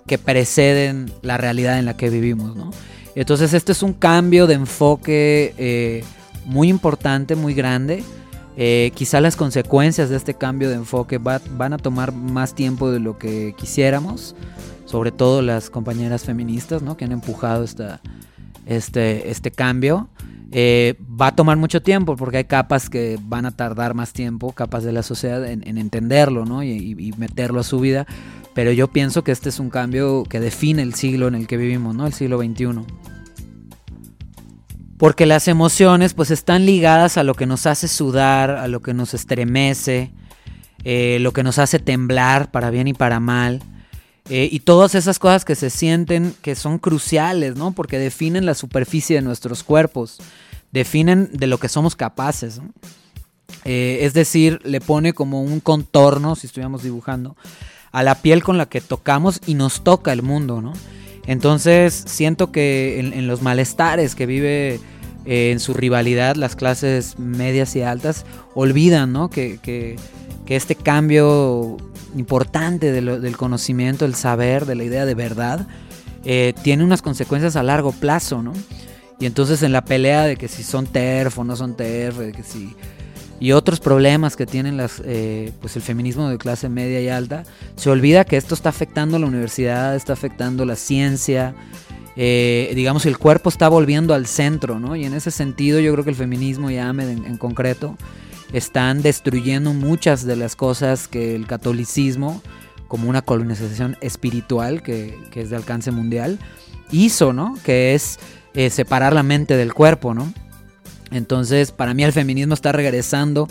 que preceden la realidad en la que vivimos, ¿no? Entonces este es un cambio de enfoque eh, muy importante, muy grande. Eh, quizá las consecuencias de este cambio de enfoque va- van a tomar más tiempo de lo que quisiéramos, sobre todo las compañeras feministas, ¿no? Que han empujado esta, este, este cambio. Eh, va a tomar mucho tiempo porque hay capas que van a tardar más tiempo, capas de la sociedad, en, en entenderlo ¿no? y, y- meterlo a su vida. Pero yo pienso que este es un cambio que define el siglo en el que vivimos, ¿no? el siglo XXI. Porque las emociones pues están ligadas a lo que nos hace sudar, a lo que nos estremece, eh, lo que nos hace temblar para bien y para mal. Eh, y todas esas cosas que se sienten que son cruciales, ¿no? Porque definen la superficie de nuestros cuerpos, definen de lo que somos capaces. Eh, es decir, le pone como un contorno, si estuviéramos dibujando, a la piel con la que tocamos y nos toca el mundo, ¿no? Entonces siento que en los malestares que vive eh, en su rivalidad las clases medias y altas, olvidan, ¿no? Que, que- que este cambio importante de lo- del conocimiento, el saber, de la idea de verdad, eh, tiene unas consecuencias a largo plazo, ¿no? Y entonces en la pelea de que si son TERF o no son TERF, de que si y otros problemas que tienen las, eh, pues el feminismo de clase media y alta, se olvida que esto está afectando la universidad, está afectando la ciencia, eh, digamos el cuerpo está volviendo al centro, ¿no? Y en ese sentido yo creo que el feminismo y AMED en, concreto están destruyendo muchas de las cosas que el catolicismo, como una colonización espiritual que, es de alcance mundial, hizo, ¿no? Que es eh, separar la mente del cuerpo, ¿no? Entonces, para mí el feminismo está regresando,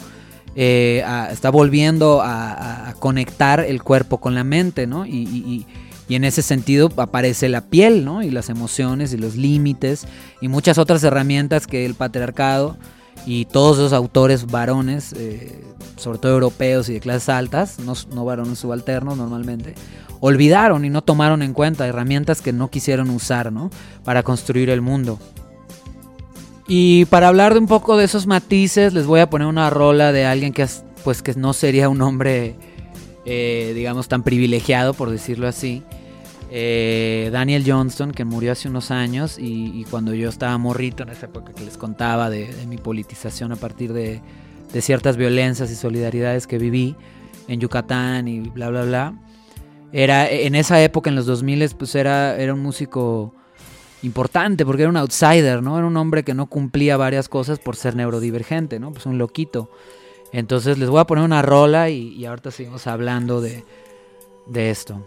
eh, está volviendo a, conectar el cuerpo con la mente, ¿no? Y- y en ese sentido aparece la piel, ¿no? Y las emociones y los límites y muchas otras herramientas que el patriarcado y todos esos autores varones, eh, sobre todo europeos y de clases altas, no, no varones subalternos normalmente, olvidaron y no tomaron en cuenta herramientas que no quisieron usar, ¿no? Para construir el mundo. Y para hablar de un poco de esos matices, les voy a poner una rola de alguien que, es- pues, que no sería un hombre, eh, digamos, tan privilegiado, por decirlo así. Eh, Daniel Johnston, que murió hace unos años y, cuando yo estaba morrito en esa época que les contaba de, de mi politización a partir de, de ciertas violencias y solidaridades que viví en Yucatán y bla, bla, bla. era en esa época, en los 2000, pues era, era un músico importante porque era un outsider, ¿no? Era un hombre que no cumplía varias cosas por ser neurodivergente, ¿no? Pues un loquito. Entonces les voy a poner una rola y, ahorita seguimos hablando de, de esto.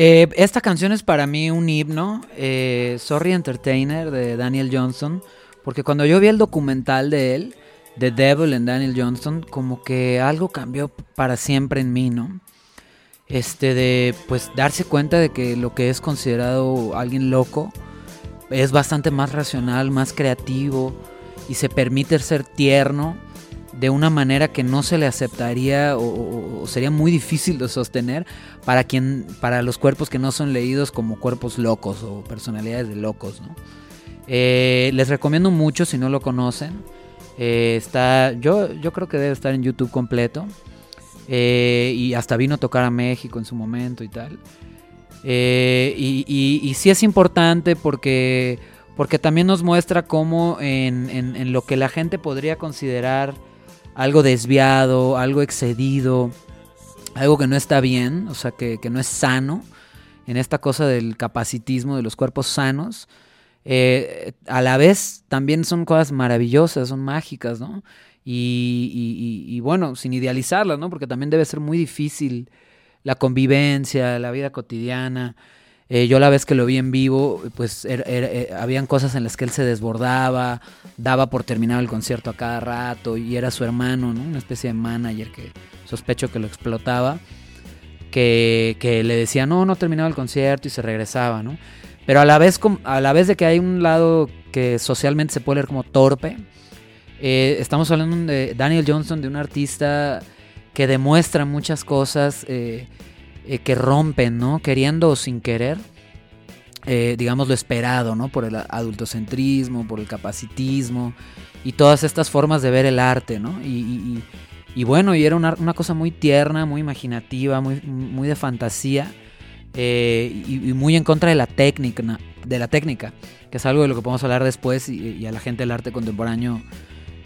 Eh, esta canción es para mí un himno, eh, Sorry Entertainer de Daniel Johnson, porque cuando yo vi el documental de él, The Devil en Daniel Johnston, como que algo cambió para siempre en mí, ¿no? Este de pues darse cuenta de que lo que es considerado alguien loco es bastante más racional, más creativo y se permite ser tierno de una manera que no se le aceptaría o, sería muy difícil de sostener para quien para los cuerpos que no son leídos como cuerpos locos o personalidades de locos ¿no? Eh, les recomiendo mucho si no lo conocen. Eh, está yo yo creo que debe estar en YouTube completo. Eh, y hasta vino a tocar a México en su momento y tal. Y, sí es importante porque porque también nos muestra cómo en- en lo que la gente podría considerar algo desviado, algo excedido, algo que no está bien, o sea, que, que no es sano, en esta cosa del capacitismo de los cuerpos sanos, eh, a la vez también son cosas maravillosas, son mágicas, ¿no? Y, y- y- y bueno, sin idealizarlas, ¿no? Porque también debe ser muy difícil la convivencia, la vida cotidiana. Eh, yo la vez que lo vi en vivo, pues era- era- eh, habían cosas en las que él se desbordaba, daba por terminado el concierto a cada rato y era su hermano, ¿no? Una especie de manager que sospecho que lo explotaba, que, le decía, no, no terminaba el concierto y se regresaba, ¿no? Pero a la vez, a la vez de que hay un lado que socialmente se puede leer como torpe, eh, estamos hablando de Daniel Johnson, de un artista que demuestra muchas cosas eh, que rompen, ¿no? Queriendo o sin querer, eh, digamos lo esperado, ¿no? Por el adultocentrismo, por el capacitismo y todas estas formas de ver el arte, ¿no? Y, bueno, y era una, cosa muy tierna, muy imaginativa, muy, de fantasía eh, y, muy en contra de la técnica, de la técnica, que es algo de lo que podemos hablar después y, a la gente del arte contemporáneo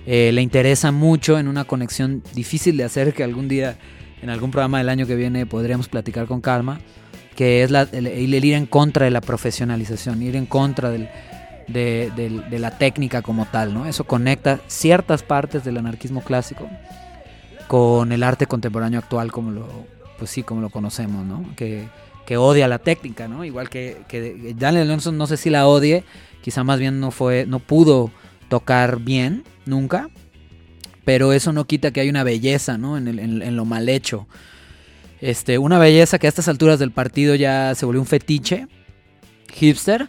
le interesa mucho en una conexión difícil de hacer que algún día en algún programa del año que viene podríamos platicar con calma, que es la, el, el ir en contra de la profesionalización, ir en contra del, de, del- de la técnica como tal, ¿no? Eso conecta ciertas partes del anarquismo clásico con el arte contemporáneo actual como lo, pues sí, como lo conocemos, ¿no? Que, que odia la técnica, ¿no? Igual que, que Daniel Johnson no sé si la odie, quizá más bien no fue, no pudo tocar bien, nunca, pero eso no quita que hay una belleza, ¿no? En, lo mal hecho. Este, una belleza que a estas alturas del partido ya se volvió un fetiche hipster,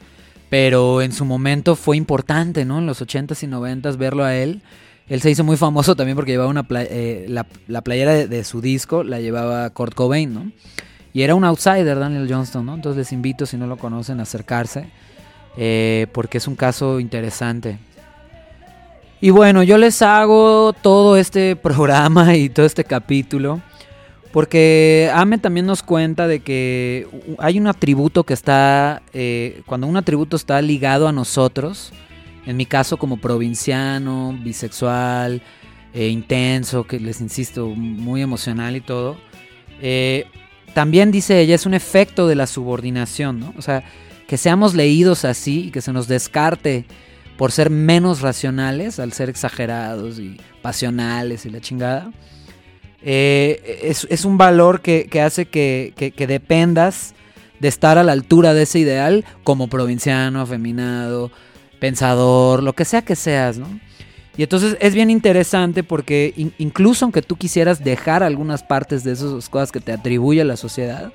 pero en su momento fue importante, ¿no? En los 80s y 90s verlo a él. Él se hizo muy famoso también porque llevaba una pla- eh, la, la playera de, de su disco, la llevaba Kurt Cobain, ¿no? Y era un outsider Daniel Johnston, ¿no? Entonces les invito, si no lo conocen, a acercarse, eh, porque es un caso interesante. Y bueno, yo les hago todo este programa y todo este capítulo porque Ame también nos cuenta de que hay un atributo que está, eh, cuando un atributo está ligado a nosotros, en mi caso como provinciano, bisexual, eh, intenso, que les insisto, muy emocional y todo, eh, también dice ella, es un efecto de la subordinación, ¿no? O sea, que seamos leídos así y que se nos descarte por ser menos racionales, al ser exagerados y pasionales y la chingada. eh, es, un valor que, hace que, que- dependas de estar a la altura de ese ideal como provinciano, afeminado, pensador, lo que sea que seas, ¿no? Y entonces es bien interesante porque in- incluso aunque tú quisieras dejar algunas partes de esas cosas que te atribuye la sociedad,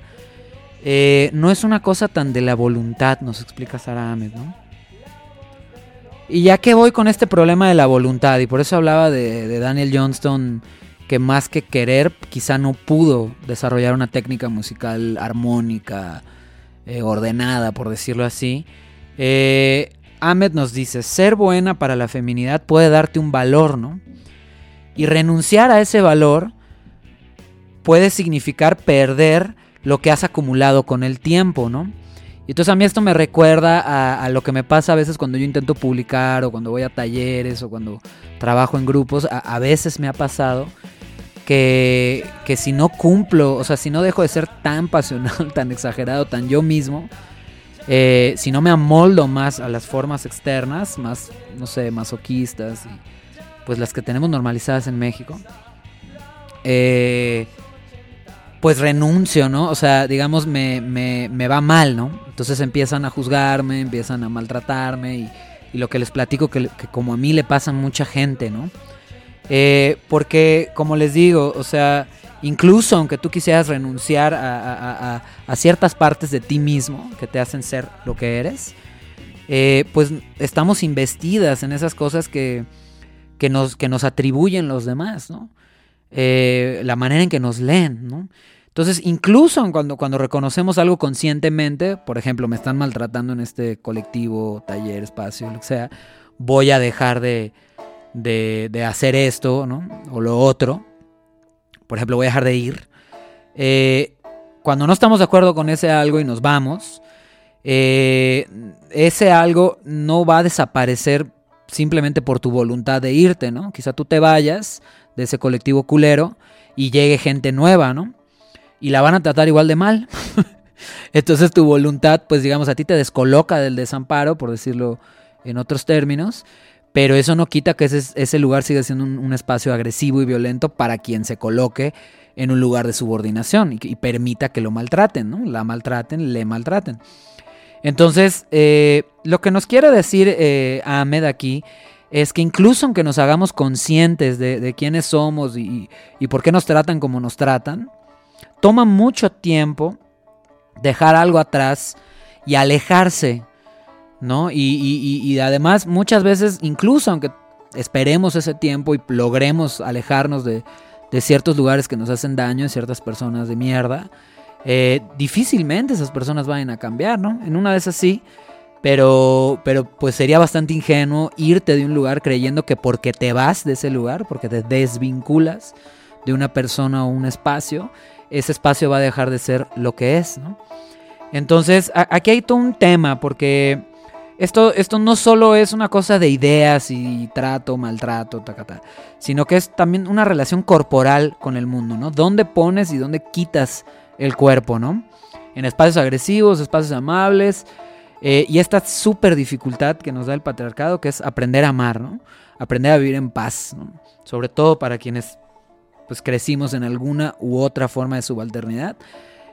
eh, no es una cosa tan de la voluntad, nos explica Sara Ahmed, ¿no? Y ya que voy con este problema de la voluntad, y por eso hablaba de, Daniel Johnston, que más que querer, quizá no pudo desarrollar una técnica musical armónica, eh, ordenada, por decirlo así. Eh, Ahmed nos dice, ser buena para la feminidad puede darte un valor, ¿no? Y renunciar a ese valor puede significar perder lo que has acumulado con el tiempo, ¿no? Y entonces a mí esto me recuerda a, lo que me pasa a veces cuando yo intento publicar o cuando voy a talleres o cuando trabajo en grupos. A, veces me ha pasado que, que si no cumplo, o sea, si no dejo de ser tan pasional, tan exagerado, tan yo mismo, eh, si no me amoldo más a las formas externas, más, no sé, masoquistas pues las que tenemos normalizadas en México, eh, pues renuncio, ¿no? O sea, digamos, me, me, me va mal, ¿no? Entonces empiezan a juzgarme, empiezan a maltratarme y, lo que les platico que, que como a mí le pasa mucha gente, ¿no? Eh, porque, como les digo, o sea, incluso aunque tú quisieras renunciar a, a- a- a ciertas partes de ti mismo que te hacen ser lo que eres, eh, pues estamos investidas en esas cosas que, que, nos, que nos atribuyen los demás, ¿no? Eh, la manera en que nos leen, ¿no? Entonces, incluso cuando, cuando reconocemos algo conscientemente, por ejemplo, me están maltratando en este colectivo, taller, espacio, lo que sea, voy a dejar de, de, hacer esto, ¿no? O lo otro. Por ejemplo, voy a dejar de ir. Eh, cuando no estamos de acuerdo con ese algo y nos vamos, eh, ese algo no va a desaparecer simplemente por tu voluntad de irte, ¿no? Quizá tú te vayas de ese colectivo culero y llegue gente nueva, ¿no? Y la van a tratar igual de mal. Entonces tu voluntad, pues digamos, a ti te descoloca del desamparo, por decirlo en otros términos, pero eso no quita que ese, lugar siga siendo un, espacio agresivo y violento para quien se coloque en un lugar de subordinación y permita que lo maltraten, ¿no? La maltraten, le maltraten. Entonces, eh, lo que nos quiere decir eh, Ahmed aquí es que incluso aunque nos hagamos conscientes de, quiénes somos y, por qué nos tratan como nos tratan, toma mucho tiempo dejar algo atrás y alejarse, ¿no? Y, y- y- y además muchas veces, incluso aunque esperemos ese tiempo y logremos alejarnos de, de ciertos lugares que nos hacen daño, de ciertas personas de mierda, eh, difícilmente esas personas vayan a cambiar, ¿no? En una vez así, pero, pero pues sería bastante ingenuo irte de un lugar creyendo que porque te vas de ese lugar, porque te desvinculas de una persona o un espacio, ese espacio va a dejar de ser lo que es, ¿no? Entonces, aquí hay todo un tema, porque esto, esto no solo es una cosa de ideas y trato, maltrato, tacata, sino que es también una relación corporal con el mundo, ¿no? ¿Dónde pones y dónde quitas el cuerpo, ¿no? En espacios agresivos, espacios amables, Eh, y esta súper dificultad que nos da el patriarcado, que es aprender a amar. Aprender a vivir en paz. Sobre todo para quienes pues crecimos en alguna u otra forma de subalternidad.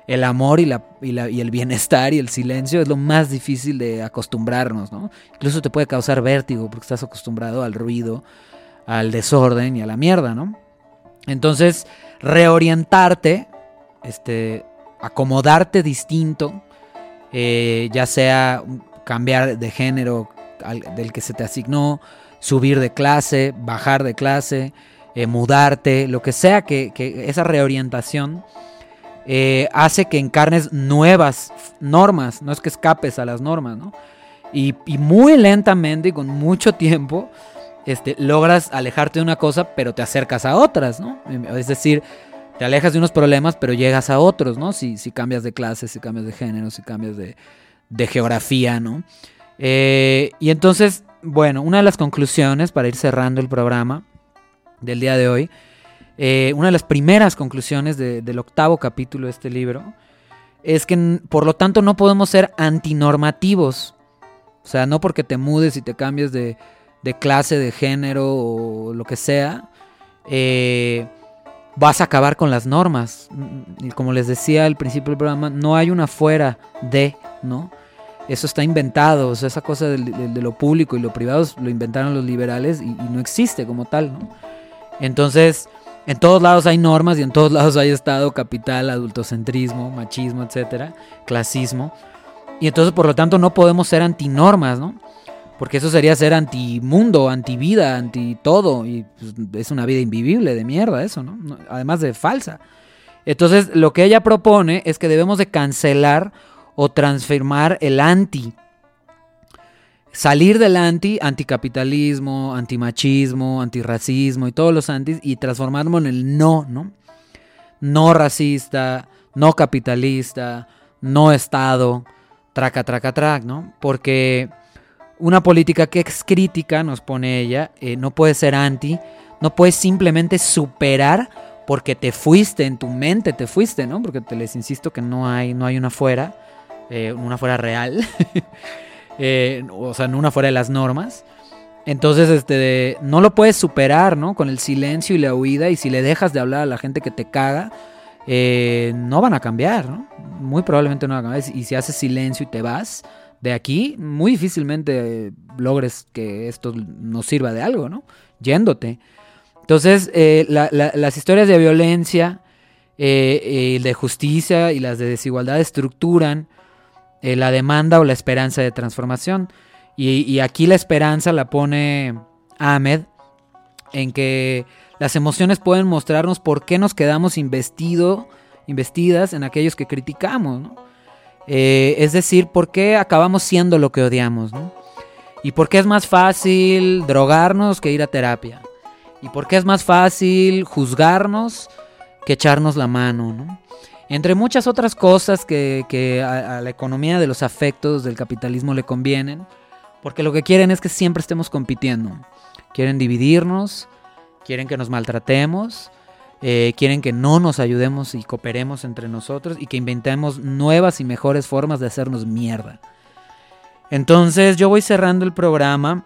El amor y, la, y, el bienestar y el silencio es lo más difícil de acostumbrarnos, ¿no? Incluso te puede causar vértigo porque estás acostumbrado al ruido, al desorden y a la mierda, ¿no? Entonces, reorientarte, este, acomodarte distinto, eh, ya sea cambiar de género del que se te asignó, subir de clase, bajar de clase, eh, mudarte, lo que sea que, que esa reorientación eh, hace que encarnes nuevas normas, no es que escapes a las normas, ¿no? Y, y muy lentamente y con mucho tiempo este, logras alejarte de una cosa, pero te acercas a otras, ¿no? Es decir, te alejas de unos problemas, pero llegas a otros, ¿no? Si, si cambias de clase, si cambias de género, si cambias de, de geografía, ¿no? Eh, y entonces, bueno, una de las conclusiones para ir cerrando el programa del día de hoy, eh, una de las primeras conclusiones de- del octavo capítulo de este libro, es que por lo tanto no podemos ser antinormativos. O sea, no porque te mudes y te cambies de, de clase, de género o lo que sea, eh, vas a acabar con las normas. Y como les decía al principio del programa, no hay una fuera de, ¿no? Eso está inventado, esa cosa de, lo público y lo privado lo inventaron los liberales y, y no existe como tal, ¿no? Entonces, en todos lados hay normas y en todos lados hay Estado, capital, adultocentrismo, machismo, etcétera, clasismo. Y entonces, por lo tanto, no podemos ser antinormas, ¿no? Porque eso sería ser antimundo, antivida, anti todo. Y pues, es una vida invivible de mierda eso, ¿no? Además de falsa. Entonces, lo que ella propone es que debemos de cancelar o transformar el anti. Salir del anti, anticapitalismo, antimachismo, antirracismo y todos los antis y transformarlo en el no, ¿no? No racista, no capitalista, no Estado, traca, traca, trac, ¿no? Porque una política que es crítica, nos pone ella, eh, no puede ser anti, no puedes simplemente superar porque te fuiste, en tu mente te fuiste, ¿no? Porque te les insisto que no hay, no hay una fuera, eh, una fuera real, eh, o sea, no una fuera de las normas. Entonces, este, no lo puedes superar, ¿no? Con el silencio y la huida, y si le dejas de hablar a la gente que te caga, no van a cambiar, ¿no? Muy probablemente no van a cambiar. Y si haces silencio y te vas de aquí, muy difícilmente logres que esto nos sirva de algo, ¿no? Yéndote. Entonces, eh, la- la- las historias de violencia, eh, de justicia y las de desigualdad estructuran eh, la demanda o la esperanza de transformación. Y, y aquí la esperanza la pone Ahmed en que las emociones pueden mostrarnos por qué nos quedamos investido, investidas en aquellos que criticamos, ¿no? Eh, es decir, por qué acabamos siendo lo que odiamos. Y por qué es más fácil drogarnos que ir a terapia. Y por qué es más fácil juzgarnos que echarnos la mano, ¿no? Entre muchas otras cosas que, a la economía de los afectos del capitalismo le convienen, porque lo que quieren es que siempre estemos compitiendo. Quieren dividirnos, quieren que nos maltratemos, eh, quieren que no nos ayudemos y cooperemos entre nosotros y que inventemos nuevas y mejores formas de hacernos mierda. Entonces yo voy cerrando el programa.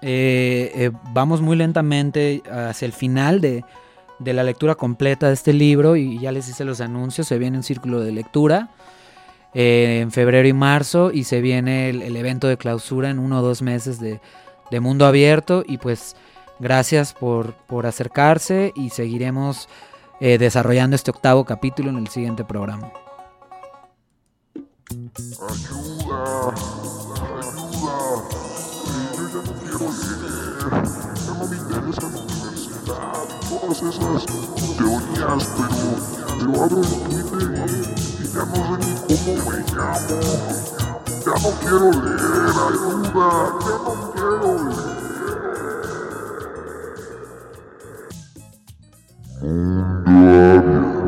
Eh, eh, vamos muy lentamente hacia el final de, de la lectura completa de este libro y ya les hice los anuncios. Se viene un círculo de lectura en febrero y marzo y se viene el, el evento de clausura en uno o dos meses de, de Mundo Abierto y pues gracias por, por acercarse y seguiremos eh, desarrollando este octavo capítulo en el siguiente programa. Ayuda, ayuda. Yo ya no quiero leer. Ya no me interesa la universidad todas esas teorías, pero, pero abro el Twitter y ya no sé ni cómo me llamo. Ya no quiero leer, ayuda. Ya no quiero leer. Fundária.